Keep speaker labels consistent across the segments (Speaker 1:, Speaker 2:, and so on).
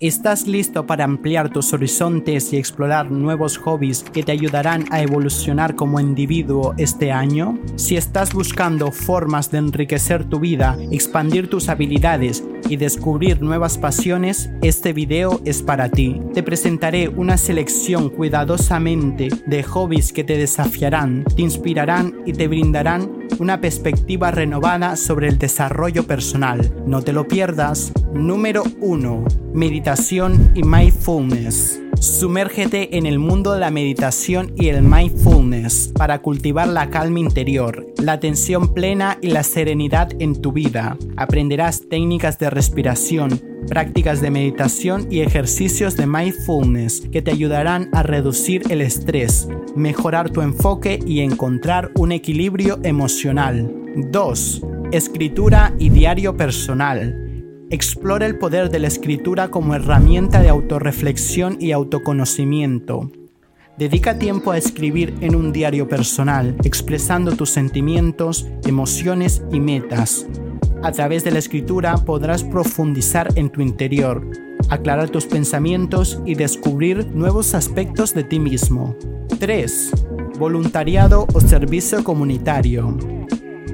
Speaker 1: ¿Estás listo para ampliar tus horizontes y explorar nuevos hobbies que te ayudarán a evolucionar como individuo este año? Si estás buscando formas de enriquecer tu vida, expandir tus habilidades y descubrir nuevas pasiones, este video es para ti. Te presentaré una selección cuidadosamente de hobbies que te desafiarán, te inspirarán y te brindarán una perspectiva renovada sobre el desarrollo personal. No te lo pierdas. Número 1. Meditación y mindfulness. Sumérgete en el mundo de la meditación y el mindfulness para cultivar la calma interior, la atención plena y la serenidad en tu vida. Aprenderás técnicas de respiración, prácticas de meditación y ejercicios de mindfulness que te ayudarán a reducir el estrés, mejorar tu enfoque y encontrar un equilibrio emocional. 2. Escritura y diario personal. Explora el poder de la escritura como herramienta de autorreflexión y autoconocimiento. Dedica tiempo a escribir en un diario personal, expresando tus sentimientos, emociones y metas. A través de la escritura podrás profundizar en tu interior, aclarar tus pensamientos y descubrir nuevos aspectos de ti mismo. 3. Voluntariado o servicio comunitario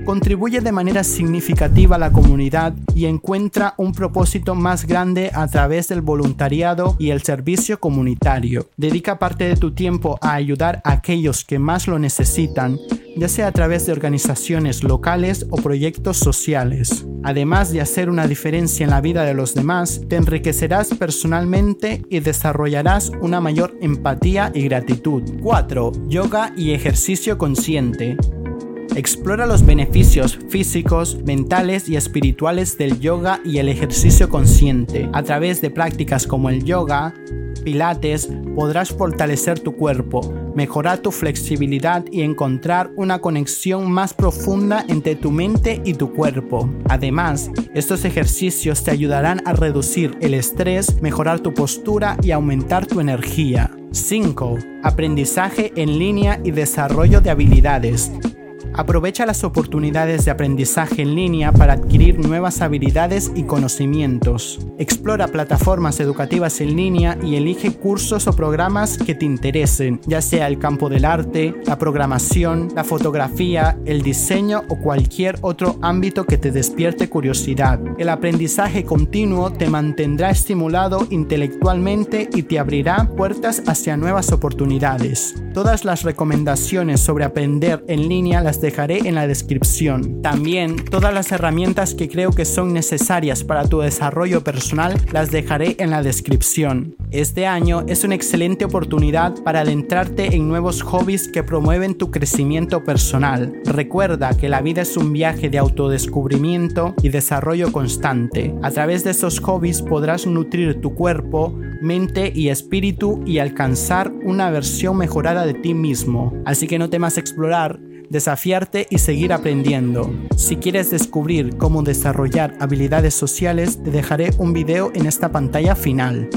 Speaker 1: contribuye de manera significativa a la comunidad y encuentra un propósito más grande a través del voluntariado y el servicio comunitario. Dedica parte de tu tiempo a ayudar a aquellos que más lo necesitan, ya sea a través de organizaciones locales o proyectos sociales. Además de hacer una diferencia en la vida de los demás, te enriquecerás personalmente y desarrollarás una mayor empatía y gratitud. 4. Yoga y ejercicio consciente. Explora los beneficios físicos, mentales y espirituales del yoga y el ejercicio consciente. A través de prácticas como el yoga, pilates, podrás fortalecer tu cuerpo, mejorar tu flexibilidad y encontrar una conexión más profunda entre tu mente y tu cuerpo. Además, estos ejercicios te ayudarán a reducir el estrés, mejorar tu postura y aumentar tu energía. 5. Aprendizaje en línea y desarrollo de habilidades. Aprovecha las oportunidades de aprendizaje en línea para adquirir nuevas habilidades y conocimientos. Explora plataformas educativas en línea y elige cursos o programas que te interesen, ya sea el campo del arte, la programación, la fotografía, el diseño o cualquier otro ámbito que te despierte curiosidad. El aprendizaje continuo te mantendrá estimulado intelectualmente y te abrirá puertas hacia nuevas oportunidades. Todas las recomendaciones sobre aprender en línea las dejaré en la descripción. También todas las herramientas que creo que son necesarias para tu desarrollo personal las dejaré en la descripción. Este año es una excelente oportunidad para adentrarte en nuevos hobbies que promueven tu crecimiento personal. Recuerda que la vida es un viaje de autodescubrimiento y desarrollo constante. A través de esos hobbies podrás nutrir tu cuerpo, mente y espíritu y alcanzar una versión mejorada de ti mismo. Así que no temas explorar desafiarte y seguir aprendiendo. Si quieres descubrir cómo desarrollar habilidades sociales, te dejaré un video en esta pantalla final.